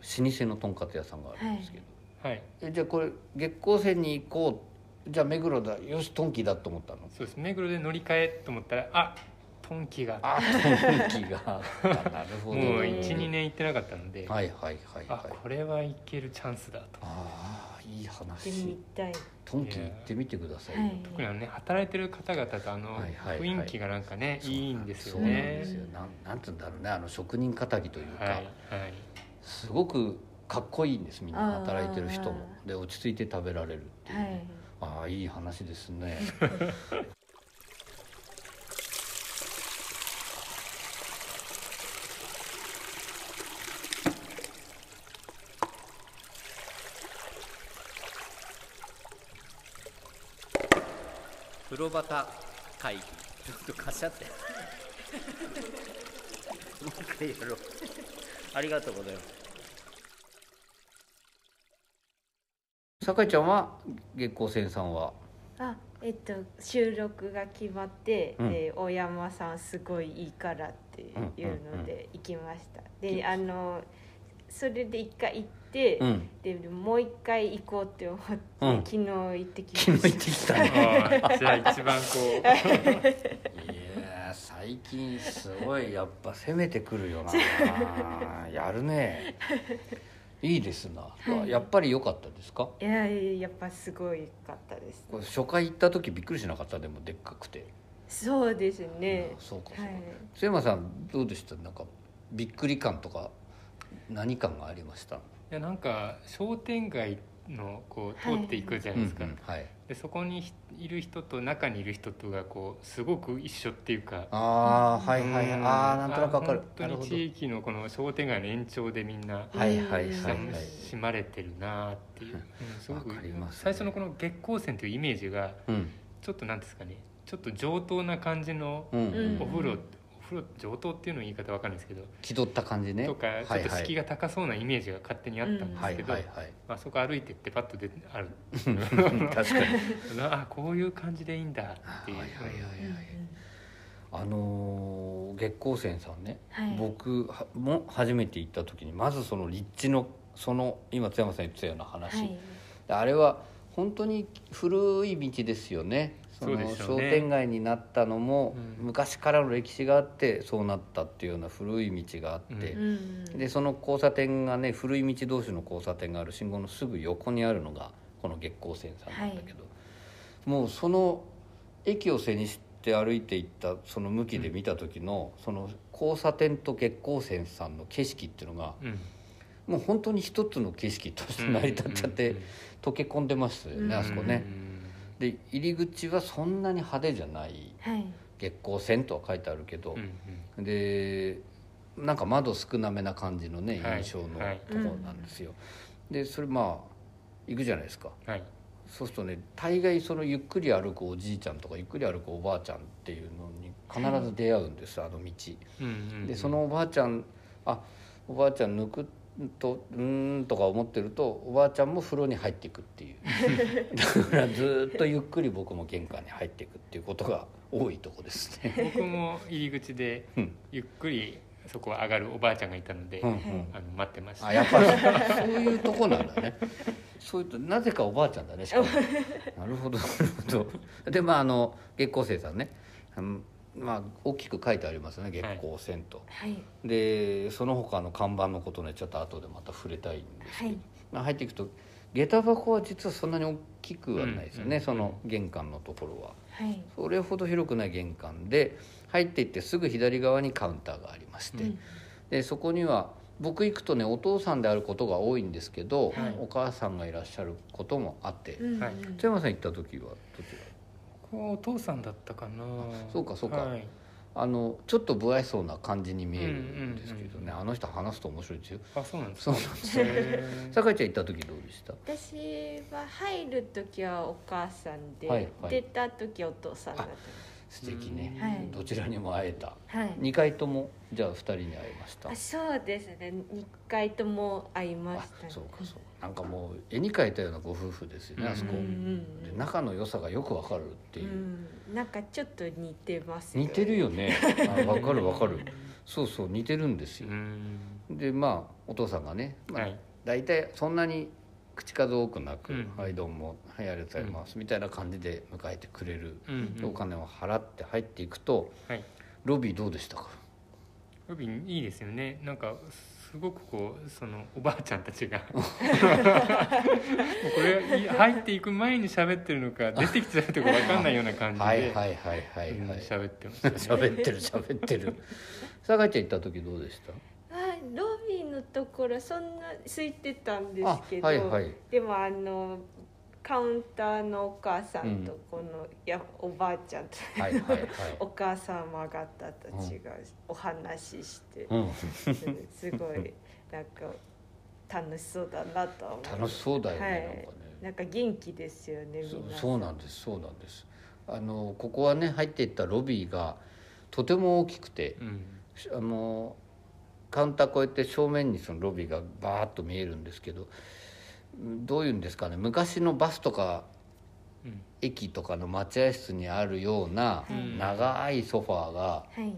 Speaker 2: 老舗のとんかつ屋さんがあるんですけど、
Speaker 4: はい。
Speaker 2: えじゃあこれ月光線に行こう。じゃあ目黒だ。よしトンキだと思ったの？
Speaker 4: そうです。目黒で乗り換えと思ったらあトンキが
Speaker 2: あトンキがあった。なるほど
Speaker 4: もう
Speaker 5: ね
Speaker 4: 12年行ってなかったので、
Speaker 2: はいはいはい
Speaker 4: あ
Speaker 2: はい。
Speaker 4: これはいけるチャンスだと。
Speaker 2: ああいい
Speaker 5: 行って
Speaker 2: 話
Speaker 5: みたい。
Speaker 2: トンキ行ってみてください。よ、
Speaker 5: はい。
Speaker 4: 特にあのね働いてる方々とあの
Speaker 2: はいはいはい。
Speaker 4: 雰囲気がなんかね、
Speaker 2: そう
Speaker 4: いいんですよ
Speaker 2: そうなん
Speaker 4: ね
Speaker 2: ですよ。なんなんつうんだろうね。あの職人かたぎというか、
Speaker 4: はいはい。
Speaker 2: すごくかっこいいんですみんな働いてる人も。で落ち着いて食べられるっていう、
Speaker 5: はい。
Speaker 2: ああいい話ですね 風呂端会議。ちょっとかしゃって。もう一回やろう。ありがとうございます。酒井ちゃんは月光線さんは？
Speaker 5: あえっと収録が決まって、
Speaker 2: うん。
Speaker 5: で大山さんすごいいいからっていうので行きました、であのそれで一回行って、
Speaker 2: うん。
Speaker 5: でもう一回行こうって思って、
Speaker 2: うん。
Speaker 5: 昨日行ってき
Speaker 2: 昨日行ってきた
Speaker 4: じゃ あ一番こ
Speaker 2: い。やー最近すごいやっぱ攻めてくるよな。やるね。いいですな、
Speaker 5: はい。
Speaker 2: やっぱり良かったですか？
Speaker 5: たいやいややっぱすごいかったです。
Speaker 2: これ初回行った時びっくりしなかった？でもでっかくて。
Speaker 5: そうですね。
Speaker 2: あそうかそうか、
Speaker 5: はい。
Speaker 2: 津山さんどうでした？なんかびっくり感とか何感がありました？
Speaker 4: やなんか商店街のこう通っていくじゃないですか、
Speaker 2: うんうんはい。
Speaker 4: でそこにいる人と中にいる人とがこうすごく一緒っていうか。
Speaker 2: ああはいはいはい。
Speaker 4: うん。
Speaker 2: ああなんとなくわかる。
Speaker 4: あ本当に地域のこの商店街の延長でみんな
Speaker 2: はいはいはい
Speaker 4: 親
Speaker 2: はい。
Speaker 4: しまれてるなっていう、うん。すごく
Speaker 2: わかりますね。
Speaker 4: 最初のこの月光線というイメージが
Speaker 2: うん。
Speaker 4: ちょっとなんですかね。ちょっと上等な感じの
Speaker 2: うん。
Speaker 5: うん。
Speaker 4: お風呂、お風呂上等っていうの言い方わかんないですけど、
Speaker 2: 気取った感じね。
Speaker 4: とかちょっと敷居が高そうなイメージが勝手にあったんで
Speaker 2: はい
Speaker 4: すけど、
Speaker 2: はいはい
Speaker 4: まあ、そこ歩いてってパッと出てある。
Speaker 2: 確かに。
Speaker 4: あこういう感じでいいんだっていう、
Speaker 2: はいはいはい
Speaker 5: うん
Speaker 2: はい。あのー月光線さんね、
Speaker 5: はい。
Speaker 2: 僕はも初めて行った時にまずその立地のその今津山さん言ってたような話、
Speaker 5: はい。
Speaker 2: であれは本当に古い道ですよねその
Speaker 4: そうですよね。
Speaker 2: 商店街になったのも、
Speaker 4: うん。
Speaker 2: 昔からの歴史があってそうなったっていうような古い道があって、
Speaker 4: う
Speaker 5: うん。
Speaker 2: でその交差点がね古い道同士の交差点がある信号のすぐ横にあるのがこの月光線さんなんだけど、もうその駅を背にして歩いていったその向きで見た時の、その交差点と月光線さんの景色っていうのが
Speaker 4: うん。
Speaker 2: もう本当に一つの景色として成り立っちゃって、溶け込んでますよね、
Speaker 5: うん
Speaker 2: あそこね。で入り口はそんなに派手じゃない。
Speaker 5: はい。
Speaker 2: 月光線とは書いてあるけど、
Speaker 4: うんうん。
Speaker 2: でなんか窓少なめな感じのね
Speaker 4: はい。
Speaker 2: 印象の
Speaker 4: はい。
Speaker 2: ところなんですよ、でそれまあ行くじゃないですか。
Speaker 4: はい。
Speaker 2: そうするとね大概そのゆっくり歩くおじいちゃんとかゆっくり歩くおばあちゃんっていうのに必ず出会うんです、あの道。
Speaker 4: うんうんうん。
Speaker 2: でそのおばあちゃんあおばあちゃん抜くとうーんとか思ってるとおばあちゃんも風呂に入っていくっていう。だからずーっとゆっくり僕も玄関に入っていくっていうことが多いとこですね。
Speaker 4: 僕も入り口で
Speaker 2: うん。
Speaker 4: ゆっくりそこ上がるおばあちゃんがいたので、
Speaker 2: うんうん。
Speaker 4: あの待ってました。
Speaker 2: あやっぱり。そういうとこなんだね。そういうとなぜかおばあちゃんだねしかも。なるほどなるほど。でまああの月光生さんね。うんまあ大きく書いてありますね月光銭湯、
Speaker 5: はい。
Speaker 2: でその他の看板のことねちょっと後でまた触れたいんですけど、
Speaker 5: はい。
Speaker 2: まあ、入っていくと下駄箱は実はそんなに大きくはないですよね、
Speaker 4: うん。うん
Speaker 2: その玄関のところは。
Speaker 5: はい。
Speaker 2: それほど広くない玄関で入っていってすぐ左側にカウンターがありまして、
Speaker 5: うん。
Speaker 2: でそこには僕行くとねお父さんであることが多いんですけど、
Speaker 4: はい。
Speaker 2: お母さんがいらっしゃることもあって、
Speaker 5: うん。
Speaker 4: はい。
Speaker 2: 津山さん行った時はどち
Speaker 4: ここお父さんだったかな。
Speaker 2: そうかそうか。
Speaker 4: はい、
Speaker 2: らあのちょっと不愛想な感じに見えるんですけどね、
Speaker 4: うんうんうん。
Speaker 2: あの人話すと面白いですよ。
Speaker 4: あそうなんですか。
Speaker 2: そうなんです酒井ちゃん行った時どうでした？
Speaker 5: 私は入る時はお母さんで、
Speaker 2: はいはい。
Speaker 5: 出た時はお父さんだった
Speaker 2: 素敵ね、
Speaker 5: はい。
Speaker 2: どちらにも会えた。
Speaker 5: はい。
Speaker 2: 2回ともじゃあ2人に会えました。
Speaker 5: あそうですね。2回とも会いま
Speaker 2: あ
Speaker 5: したね。
Speaker 2: そうかそうなんかもう絵に描いたようなご夫婦ですよね、あそこ、で仲の良さがよくわかるっていう、
Speaker 5: うん、なんかちょっと似てますよ
Speaker 2: 似てるよね。あわかるわかる。そうそう似てるんですよ。
Speaker 4: う、ん。
Speaker 2: でまあお父さんがね、まあ
Speaker 4: はい。
Speaker 2: 大体そんなに口数多くなく「
Speaker 4: うん。
Speaker 2: はいどうもはいありがとうございます」みたいな感じで迎えてくれる、お金を払って入っていくと
Speaker 4: はい。
Speaker 2: ロビーどうでしたか？
Speaker 4: ロビンいいですよね。なんかすごくこうそのおばあちゃんたちが。も うこれい入っていく前に喋ってるのか出てきてたとか分かんないような感じで。
Speaker 2: はいはいはいはい
Speaker 4: うん
Speaker 2: はい
Speaker 4: 喋ってましたね。
Speaker 2: 喋ってる喋ってる。酒井ちゃん行った時どうでした？
Speaker 5: のところそんな空いてたんですけど、
Speaker 2: あはいはい。
Speaker 5: でもあのカウンターのお母さんと
Speaker 2: うん
Speaker 5: この、いやおばあちゃんと、
Speaker 2: はいはいはい。
Speaker 5: お母様方たちがお話しして、
Speaker 2: うん。
Speaker 5: すごいなんか楽しそうだなとは思い
Speaker 2: 楽しそうだよね、
Speaker 5: はい。
Speaker 2: なんかね。
Speaker 5: なんか元気ですよねみん
Speaker 2: そ
Speaker 5: な
Speaker 2: そうなんですそうなんです。あのここはね入っていったロビーがとても大きくて
Speaker 4: うん。
Speaker 2: あのカウンター越えて正面にそのロビーがバーッと見えるんですけどうんどういうんですかね昔のバスとか
Speaker 4: うん
Speaker 2: 駅とかの待合室にあるような
Speaker 4: うん。
Speaker 2: 長いソファーが
Speaker 5: はい。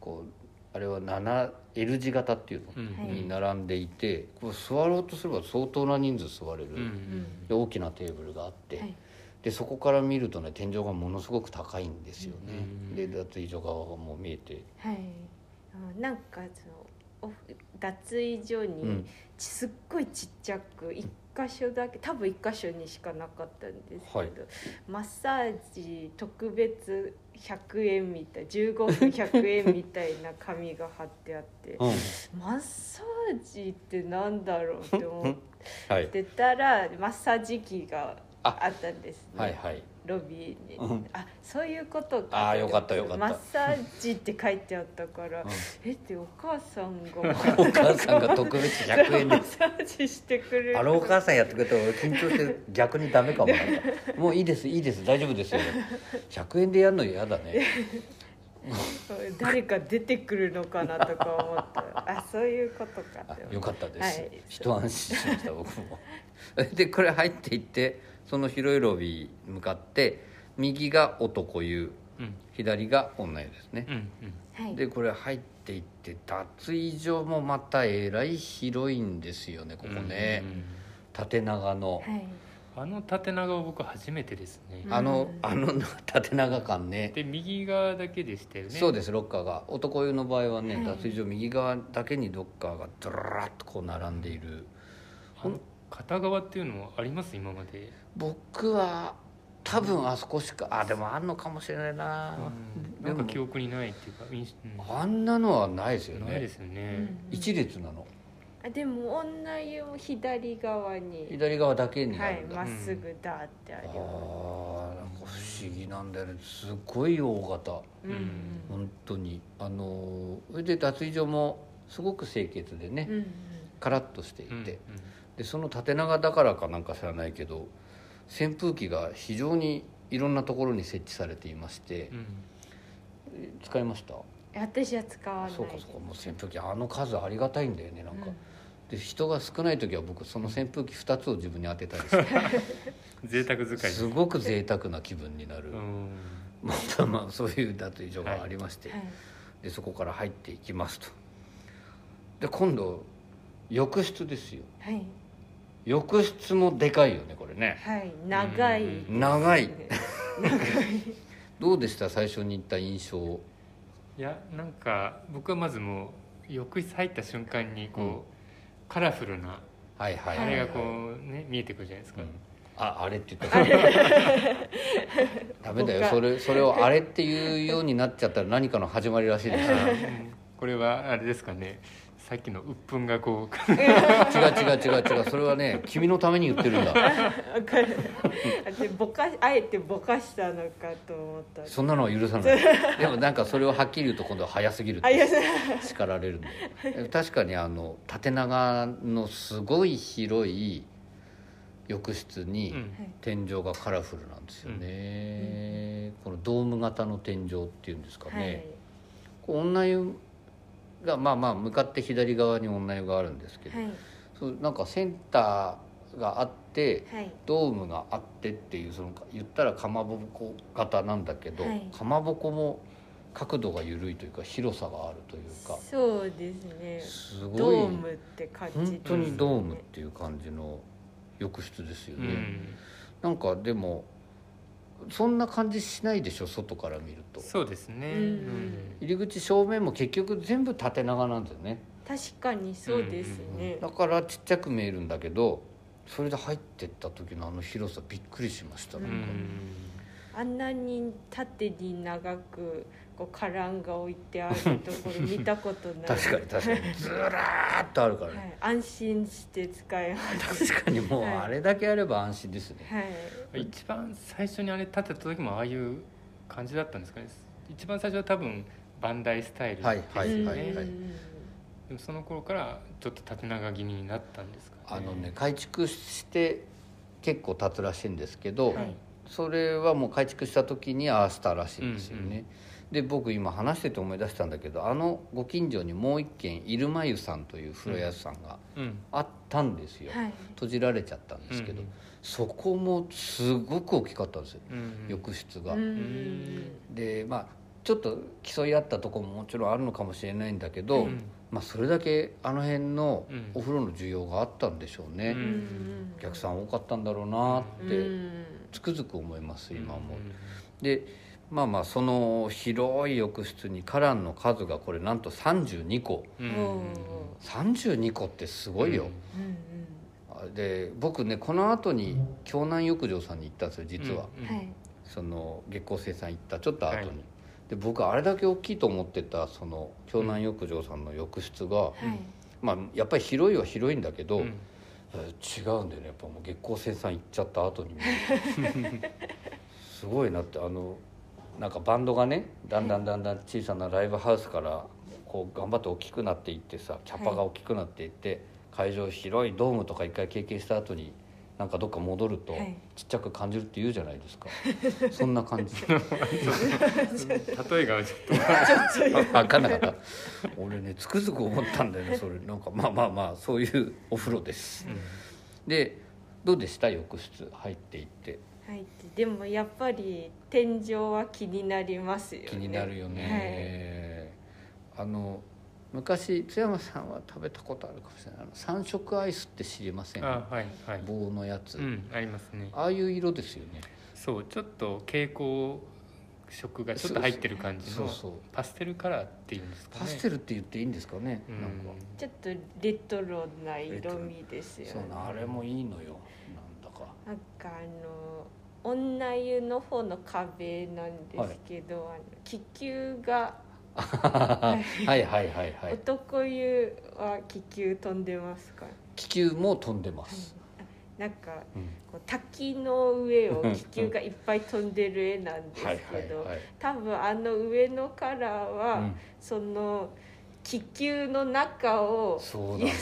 Speaker 2: こうあれは 7L 字型っていうの、に並んでいてこう座ろうとすれば相当な人数座れる、
Speaker 4: うん
Speaker 2: で大きなテーブルがあって、
Speaker 5: はい。
Speaker 2: でそこから見るとね天井がものすごく高いんですよね、
Speaker 4: うん。
Speaker 2: で脱衣所側がもう見えて、
Speaker 5: はい。あなんかそのお脱衣所
Speaker 2: う
Speaker 5: に
Speaker 2: ん。
Speaker 5: すっごいちっちゃく一箇所だけ多分一箇所にしかなかったんですけど、
Speaker 2: はい。
Speaker 5: マッサージ特別100円みたい15分100円みたいな紙が貼ってあって
Speaker 2: うん。
Speaker 5: マッサージってなんだろうって思っ
Speaker 2: はい。
Speaker 5: てたらマッサージ機が
Speaker 2: あ
Speaker 5: あったんですね。
Speaker 2: はいはい
Speaker 5: ロビーに、
Speaker 2: うん。
Speaker 5: あそういうことか。
Speaker 2: あーよかったよかった。
Speaker 5: マッサージって書いてあったから、
Speaker 2: うん。
Speaker 5: えってお母さんが。
Speaker 2: お母さんが特別100円で。
Speaker 5: マッサージしてくれる。
Speaker 2: あのお母さんやってくれたら俺緊張して逆にダメかももういいですいいです。大丈夫ですよ。100円でやるの嫌だね。
Speaker 5: 誰か出てくるのかなとか思った。あそういうことか
Speaker 2: よかったです、
Speaker 5: はい。
Speaker 2: 一安心しました僕も。でこれ入っていってその広いロビーに向かって右が男湯
Speaker 4: うん。
Speaker 2: 左が女湯ですね。
Speaker 4: う、んうん。
Speaker 5: はい。
Speaker 2: でこれ入っていって脱衣所もまたえらい広いんですよねここね、
Speaker 4: うん
Speaker 2: 縦長の、
Speaker 5: はい。
Speaker 4: あの縦長は僕初めてですね、
Speaker 5: うん。
Speaker 2: あのあの 縦長感ね。
Speaker 4: で右側だけでしたよね。
Speaker 2: そうですロッカーが。男湯の場合はね、
Speaker 5: はい。
Speaker 2: 脱衣所右側だけにロッカーがドラーッとこう並んでいる。
Speaker 4: あの片側っていうのもあります？今まで、
Speaker 2: 僕は多分あそこしかあでもあんのかもしれないな、
Speaker 4: うん、なんか記憶にないっていうか印象、
Speaker 2: あんなのはないですよ
Speaker 4: うん、ないで
Speaker 2: ね
Speaker 4: すよね、
Speaker 2: 一列なの。
Speaker 5: あでも女湯も左側に。
Speaker 2: 左側だけにな
Speaker 5: はい
Speaker 2: るんだ、
Speaker 5: まっすぐダーってあり
Speaker 2: あ
Speaker 5: ま
Speaker 2: ーなんか不思議なんだよね。すごい大型。
Speaker 5: すうん。
Speaker 2: 本当に。あのそれで脱衣所もすごく清潔でね、
Speaker 5: うんうん。
Speaker 2: カラッとしていて、
Speaker 4: うんうん
Speaker 2: でその縦長だからかなんか知らないけど扇風機が非常にいろんなところに設置されていまして
Speaker 4: うん
Speaker 2: 使いました？
Speaker 5: 私は使わない
Speaker 2: そうかそうかもう扇風機あの数ありがたいんだよねなんか、
Speaker 5: うん。
Speaker 2: で人が少ない時は僕その扇風機2つを自分に当てたりして
Speaker 4: 贅沢使い。
Speaker 2: すごく贅沢な気分になる、
Speaker 4: うん。
Speaker 2: まあまあそういうだという情報がありまして、
Speaker 5: はい。
Speaker 2: でそこから入っていきますと。で今度浴室ですよ。
Speaker 5: はい
Speaker 2: 浴室もでかいよねこれね。
Speaker 5: はい長い。ですね
Speaker 2: 長い。
Speaker 5: 長い。
Speaker 2: どうでした？最初に言った印象。
Speaker 4: いやなんか僕はまずもう浴室入った瞬間にこう、
Speaker 2: うん。
Speaker 4: カラフルな
Speaker 2: はいはい
Speaker 4: あれがこうね見えてくるじゃないですか、
Speaker 2: うん。ああれって言った。らダメだよ。それそれをあれっていうようになっちゃったら何かの始まりらしいです
Speaker 4: これはあれですかねさっきの鬱憤がこう
Speaker 2: 違う違う違う違うそれはね君のために言ってるんだ。
Speaker 5: わかる。でぼかあえてぼかしたのかと思った。
Speaker 2: そんなのは許さない。でもなんかそれをはっきり言うと今度は早すぎる叱られるんで確かにあの縦長のすごい広い浴室に
Speaker 4: うん。
Speaker 2: 天井がカラフルなんですよね、このドーム型の天井っていうんですかね、
Speaker 5: はい。
Speaker 2: こう女湯がまあまあ向かって左側に女湯があるんですけど、
Speaker 5: はい。
Speaker 2: そうなんかセンターがあって
Speaker 5: はい。
Speaker 2: ドームがあってっていうその言ったらかまぼこ型なんだけど、
Speaker 5: はい。
Speaker 2: かまぼこも角度が緩いというか広さがあるというか
Speaker 5: そうですね。
Speaker 2: すごい
Speaker 5: ドームって感じ
Speaker 2: 本当にドームっていう感じの浴室ですよね、
Speaker 4: うん。
Speaker 2: なんかでもそんな感じしないでしょ外から見ると。
Speaker 4: そうですね、
Speaker 5: うん。
Speaker 2: 入り口正面も結局全部縦長なんですよね。
Speaker 5: 確かにそうですね。
Speaker 2: だからちっちゃく見えるんだけどそれで入ってった時のあの広さびっくりしましたね、
Speaker 4: うん。
Speaker 5: あんなに縦に長くこう花壇が置いてあるところ見たことない。
Speaker 2: 確かに確かに。ずらーっとあるから
Speaker 5: は
Speaker 2: ね、
Speaker 5: い、安心して使えます。
Speaker 2: 確かにもう
Speaker 5: はい
Speaker 2: あれだけあれば安心ですね、
Speaker 5: はい。
Speaker 4: 一番最初にあれ建てた時もああいう感じだったんですかね。一番最初は多分バンダイスタイルですよね、
Speaker 2: はいはい
Speaker 5: うん
Speaker 2: はい
Speaker 4: でもその頃からちょっと縦長気味になったんですかね。
Speaker 2: あのね改築して結構経つらしいんですけど、
Speaker 5: はい。
Speaker 2: それはもう改築した時にああしたらしいんですよね、で僕今話してて思い出したんだけどあのご近所にもう一軒入間湯さんという風呂屋さんが
Speaker 4: うん。
Speaker 2: あったんですよ、
Speaker 5: はい。
Speaker 2: 閉じられちゃったんですけど、
Speaker 4: うん
Speaker 2: そこもすごく大きかったんですよ、
Speaker 4: うん
Speaker 2: 浴室が、
Speaker 5: うん
Speaker 2: でまあちょっと競い合ったところももちろんあるのかもしれないんだけど、
Speaker 4: うん。
Speaker 2: まあ、それだけあの辺の
Speaker 4: うん。
Speaker 2: お風呂の需要があったんでしょうね、
Speaker 4: うん
Speaker 5: うん
Speaker 2: お客さん多かったんだろうなって
Speaker 5: うん
Speaker 2: つくづく思います今も、
Speaker 4: うん。
Speaker 2: でまあまあその広い浴室に花壇の数がこれなんと32個
Speaker 4: うん
Speaker 5: おー
Speaker 2: 32個ってすごいよ、
Speaker 5: うんうん。
Speaker 2: で僕ねこの後に京南浴場さんに行ったんですよ実は、
Speaker 4: うん
Speaker 5: はい。
Speaker 2: その月光生産行ったちょっと後に、
Speaker 4: はい。
Speaker 2: で僕あれだけ大きいと思ってたその京南浴場さんの浴室が、
Speaker 5: はい。
Speaker 2: まあやっぱり広いは広いんだけど、
Speaker 4: うん。
Speaker 2: えー違うんだよねやっぱもう月光生産行っちゃった後に すごいなってあのなんかバンドがねだんだんだんだん小さなライブハウスからこう頑張って大きくなっていってさキャパが大きくなっていって、会場広いドームとか一回経験した後になんかどっか戻ると
Speaker 5: はい。
Speaker 2: ちっちゃく感じるって言うじゃないですか、そんな感じ。
Speaker 4: 例えがちょっと。
Speaker 2: 分かんなかった。俺ねつくづく思ったんだよねそれ。なんかまあまあまあそういうお風呂です。でどうでした？浴室入っていって
Speaker 5: はいでもやっぱり天井は気になりますよね。
Speaker 2: 気になるよね、あの昔津山さんは食べたことあるかもしれない。あの三色アイスって知りません？
Speaker 4: あはいはい。
Speaker 2: 棒のやつ、
Speaker 4: うんありますね。
Speaker 2: ああいう色ですよね。
Speaker 4: そうちょっと蛍光色がちょっと入ってる感じの
Speaker 2: そうそう
Speaker 4: パステルカラーっていうんですかね。
Speaker 2: パステルって言っていいんですかね、
Speaker 4: うん。
Speaker 2: なんか。
Speaker 5: ちょっとレトロな色味ですよね。
Speaker 2: そうなあれもいいのよ。なんだか。
Speaker 5: なんかあの女湯の方の壁なんですけど、あの気球が
Speaker 2: はいはいはいはい。
Speaker 5: 男湯は気球飛んでますか？
Speaker 2: 気球も飛んでます、
Speaker 5: なんか
Speaker 2: うん。
Speaker 5: こう滝の上を気球がいっぱい飛んでる絵なんです
Speaker 2: はい
Speaker 5: けど多分あの上のカラーは、
Speaker 2: うん。
Speaker 5: その気気球の中を
Speaker 2: そうだね。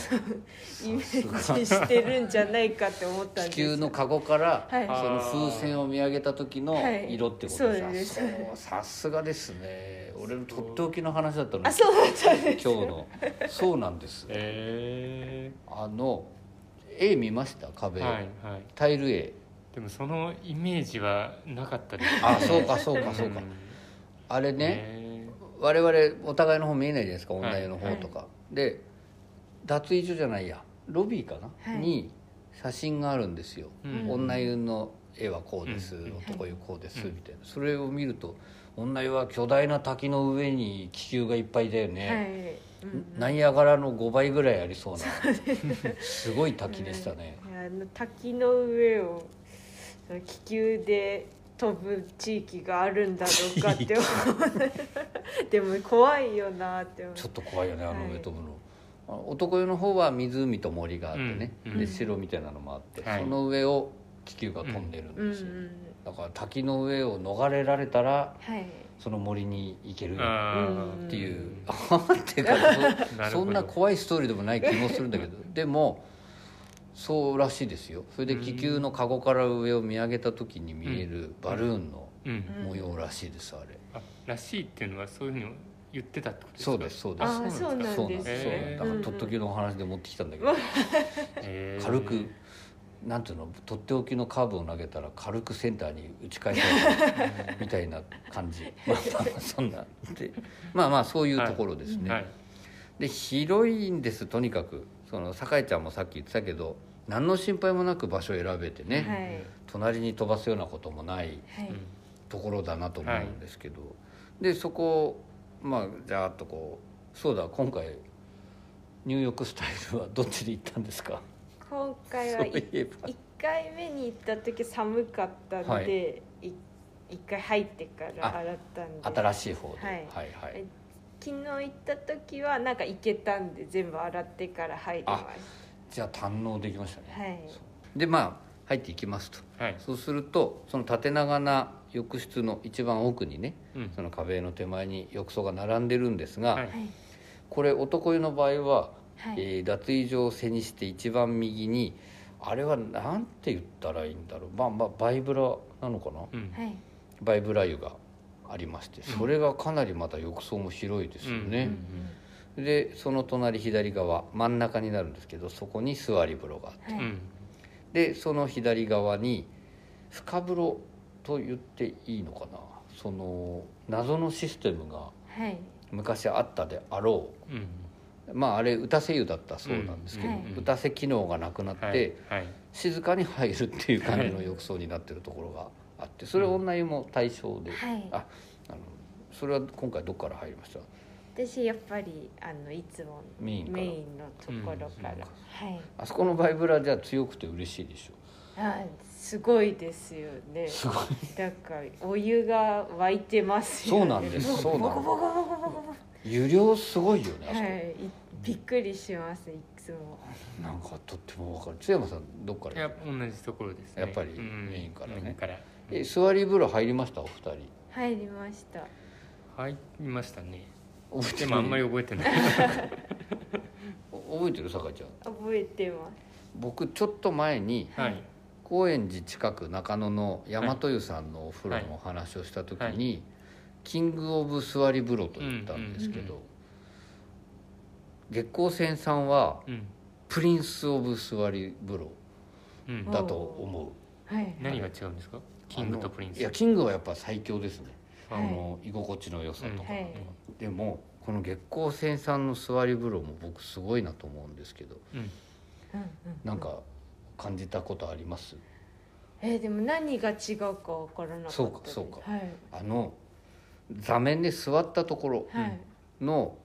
Speaker 5: イメージしてるんじゃないかって思ったん
Speaker 2: 気
Speaker 5: です
Speaker 2: 球のカゴから、
Speaker 5: はい。
Speaker 2: その風船を見上げた時の
Speaker 5: はい。
Speaker 2: 色ってこと
Speaker 5: です。
Speaker 2: そうさすがですね。俺のとっておきの話だったの。に
Speaker 5: あそうだったんです
Speaker 2: 今日の。そうなんです
Speaker 4: え
Speaker 2: あの絵見ました？
Speaker 4: ー、
Speaker 2: 壁、
Speaker 4: はいはい。
Speaker 2: タイル絵。
Speaker 4: でもそのイメージはなかったです、
Speaker 2: あそうかそうかそうか、
Speaker 4: ん。
Speaker 2: あれね、
Speaker 4: え
Speaker 2: 我々お互いの方見えないじゃないですか女湯の方とか、で脱衣所じゃないやロビーかな、
Speaker 5: はい。
Speaker 2: に写真があるんですよ、
Speaker 4: うん。
Speaker 2: 女湯の絵はこうです、
Speaker 4: うん。
Speaker 2: 男湯こうです、
Speaker 4: うん
Speaker 2: みたいな。それを見ると女湯は巨大な滝の上に気球がいっぱいだよね、
Speaker 5: はい、うん
Speaker 2: ナイアガラの5倍ぐらいありそうな。すごい滝でしたね、
Speaker 5: いやあの滝の上を気球で飛ぶ地域があるんだろうかって思う。でも怖いよなって思う。
Speaker 2: ちょっと怖いよねあの
Speaker 5: はい
Speaker 2: 上飛ぶの、あ男湯の方は湖と森があってね、
Speaker 4: うんうん。
Speaker 2: で城みたいなのもあって、
Speaker 4: はい。
Speaker 2: その上を気球が飛んでるん
Speaker 5: うんう
Speaker 2: ですよ、
Speaker 5: ん。
Speaker 2: だから滝の上を逃れられたら
Speaker 5: はい。
Speaker 2: その森に行けるっ
Speaker 4: あ
Speaker 5: うん
Speaker 2: ていう、あ っていうかそ そんな怖いストーリーでもない気もするんだけど。でもそうらしいですよ。それで気球のカゴから上を見上げた時に見えるバルーンの
Speaker 4: うん。
Speaker 2: 模様らしいですあれ。
Speaker 4: あらしいっていうのはそういうふうに言ってたってことですか？
Speaker 2: そうですそうです。
Speaker 5: あーそうなんです。
Speaker 2: そうなんですそう
Speaker 4: へー。
Speaker 2: だからとっておきのお話で持ってきたんだけど。
Speaker 4: えー。
Speaker 2: 軽くなんていうの？とっておきのカーブを投げたら軽くセンターに打ち返されたみたいな感じ。まあまあまあそんなで。まあまあそういうところですね、
Speaker 4: はい。
Speaker 2: で広いんですとにかく。その酒井ちゃんもさっき言ってたけど何の心配もなく場所を選べてね、
Speaker 5: はい。
Speaker 2: 隣に飛ばすようなこともない
Speaker 5: はい。
Speaker 2: ところだなと思うんですけど、でそこをまあじゃーっとこうそうだ今回入浴スタイルはどっちで行ったんですか？
Speaker 5: 今回は
Speaker 2: そういえば。
Speaker 5: 1回目に行った時寒かったので、い。一回入ってから洗ったんで。
Speaker 2: 新しい方で、
Speaker 5: はい。
Speaker 2: はいはい。
Speaker 5: 昨日行った時はなんか行けたんで全部洗ってから入りまし
Speaker 2: じゃあ堪能できましたね、
Speaker 5: たはい。
Speaker 2: でまあ入っていきますと。
Speaker 4: はい。
Speaker 2: そうするとその縦長な浴室の一番奥にね
Speaker 4: うん。
Speaker 2: その壁の手前に浴槽が並んでるんですが、
Speaker 4: はい。
Speaker 5: はい。
Speaker 2: これ男湯の場合は、
Speaker 5: はい。
Speaker 2: えー脱衣所を背にして一番右にあれはなんて言ったらいいんだろう。まあまあバイブラなのかな？
Speaker 4: うん。
Speaker 5: はい。
Speaker 2: バイブラ湯がありましてそれがかなりまた浴槽も広いですよね、でその隣左側真ん中になるんですけどそこに座り風呂があって。
Speaker 5: はい。
Speaker 4: うん。
Speaker 2: でその左側に深風呂と言っていいのかな？その謎のシステムが
Speaker 5: はい。
Speaker 2: 昔あったであろ
Speaker 4: う。ん。
Speaker 2: うまああれ打たせ湯だったそうなんですけど、
Speaker 5: うん。はい。
Speaker 2: 打たせ機能がなくなって、
Speaker 4: はい。はい。
Speaker 2: 静かに入るっていう感じの浴槽になってるところがあってそれ女湯も対象で、
Speaker 5: はい。
Speaker 2: ああのそれは今回どこから入りました？
Speaker 5: 私やっぱりあのいつも
Speaker 2: メイン
Speaker 5: メインのところから、
Speaker 2: うん
Speaker 5: はい。
Speaker 2: あそこのバイブラじゃ強くて嬉しいでしょ。
Speaker 5: あすごいですよね。
Speaker 2: すごい。
Speaker 5: だからお湯が沸いてますよね。
Speaker 2: そうなんですそうなんです。湯量すごいよねあそこ、
Speaker 5: はい。いびっくりしますいつも。
Speaker 2: なんかとっても分かる。津山さんどっから
Speaker 4: いや同じところですね。
Speaker 2: やっぱり
Speaker 4: うん。
Speaker 2: メインからね。
Speaker 4: メインから。
Speaker 2: え座り風呂入りました？お二人。
Speaker 5: 入りました。
Speaker 4: 入りましたね
Speaker 2: 覚えて
Speaker 4: もあんまり覚えてない。
Speaker 2: 覚えてる？酒井ちゃん。
Speaker 5: 覚えてます。
Speaker 2: 僕ちょっと前に
Speaker 4: はい。
Speaker 2: 高円寺近く中野の大和湯さんのお風呂のお話をした時に、
Speaker 4: は
Speaker 2: King of 座り風呂と言ったんですけど、
Speaker 4: うん
Speaker 2: 月光泉さんは
Speaker 4: うん。
Speaker 2: Prince of 座り風呂
Speaker 4: うん。
Speaker 2: だと思う。
Speaker 5: はい。
Speaker 4: 何が違うんですか？キングとプリンス。
Speaker 2: いやキングはやっぱ最強ですね、
Speaker 4: あ
Speaker 2: あの居心地の良さとか、
Speaker 5: はい
Speaker 2: でもこの月光泉さんの座り風呂も僕すごいなと思うんですけど
Speaker 4: うん。
Speaker 5: うんうん。
Speaker 2: なんか感じたことあります？
Speaker 5: えーでも何が違うかわからなかったです。
Speaker 2: そうかそうか。
Speaker 5: はい。
Speaker 2: あの座面で座ったところ
Speaker 5: はい。
Speaker 2: の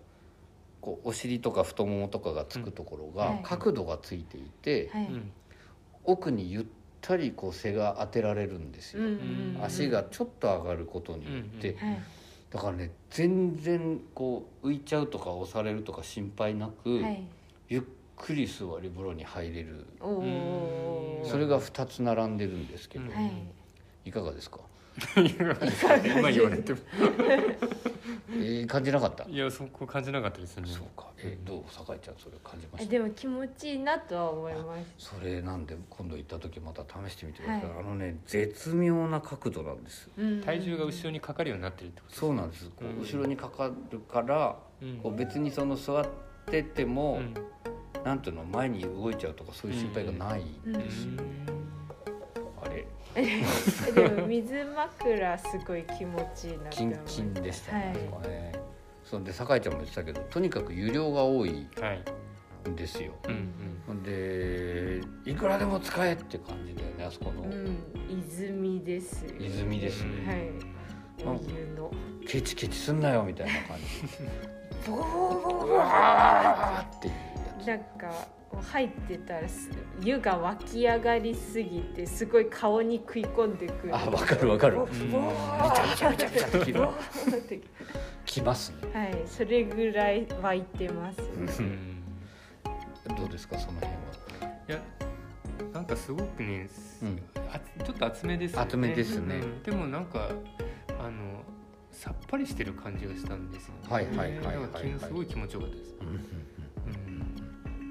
Speaker 2: こうお尻とか太ももとかがつくところが角度がついていて、
Speaker 5: はい。
Speaker 4: うん。
Speaker 2: 奥にゆったりこう背が当てられるんですよ、
Speaker 5: うんうんうん
Speaker 2: 足がちょっと上がることによって、
Speaker 4: うん
Speaker 5: はい
Speaker 2: だからね全然こう浮いちゃうとか押されるとか心配なく、
Speaker 5: はい。
Speaker 2: ゆっくり座り風呂に入れる。それが2つ並んでるんですけど、
Speaker 4: うん
Speaker 5: はい。
Speaker 2: いかがですか？
Speaker 4: 今言われても
Speaker 2: えー感じなかった？
Speaker 4: いやそこ感じなかったですね。
Speaker 2: そうか。えどう酒井ちゃんそれ感じました？
Speaker 5: えでも気持ちいいなとは思います
Speaker 2: それなんで今度行った時また試してみて。ください、
Speaker 5: はい。
Speaker 2: あのね絶妙な角度なんです。
Speaker 5: うん。
Speaker 4: 体重が後ろにかかるようになってるってこと
Speaker 2: そうなんです。こう
Speaker 4: うん。
Speaker 2: 後ろにかかるから、
Speaker 4: うん。
Speaker 2: こう別にその座ってても、
Speaker 4: うん。
Speaker 2: なんていうの前に動いちゃうとかそういう心配がない、
Speaker 5: うん。
Speaker 2: あれ
Speaker 5: え でも水枕すごい気持ちいいなって
Speaker 2: キン
Speaker 5: 思います。
Speaker 2: キンでしたね、
Speaker 5: はい。
Speaker 2: ねそんで酒井ちゃんも言ってたけどとにかく有料が多い
Speaker 4: はい
Speaker 2: んですよ。
Speaker 4: うんうん。
Speaker 2: でいくらでも使えって感じだよねあそこの、
Speaker 5: うん泉ですよ
Speaker 2: 泉ですね、
Speaker 5: はい。お湯の。
Speaker 2: ケチケチすんなよみたいな感じ。
Speaker 5: ボーボー
Speaker 2: うわーっていうやつ。
Speaker 5: なんか入ってたらす湯が湧き上がりすぎてすごい顔に食い込んでくる。
Speaker 2: あわかるわかる。き ますね。
Speaker 5: はいそれぐらい湧いてます。
Speaker 4: うん。
Speaker 2: どうですかその辺は、
Speaker 4: いやなんかすごくね、
Speaker 2: うん。
Speaker 4: あちょっと厚めですよね。
Speaker 2: 厚めですね。
Speaker 4: うん。でもなんかあのさっぱりしてる感じがしたんですよ。ね
Speaker 2: はいはいはいはいはい。
Speaker 4: だから昨日すごい気持ちよかったです、
Speaker 2: うん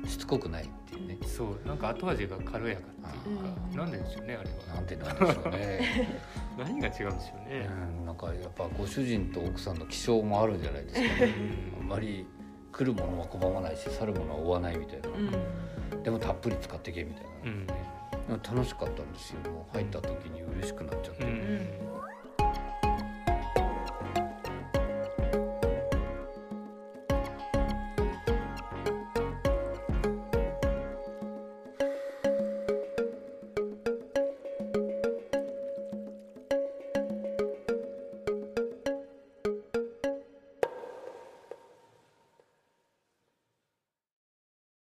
Speaker 2: しつこくないっていうね。
Speaker 4: そうなんか後味が軽やかっていうかなんででしょうねあれは。
Speaker 2: なんてなんでしょうね。
Speaker 4: 何が違うんでしょうね、
Speaker 2: うんなんかやっぱご主人と奥さんの気性もあるじゃないですか。ねあんまり来るものは拒まないし去るものは追わないみたいな、
Speaker 5: うん。
Speaker 2: でもたっぷり使ってけみたいな、
Speaker 4: うん。
Speaker 2: でも楽しかったんですよ。もう入った時に嬉しくなっちゃって、
Speaker 4: うん
Speaker 5: うん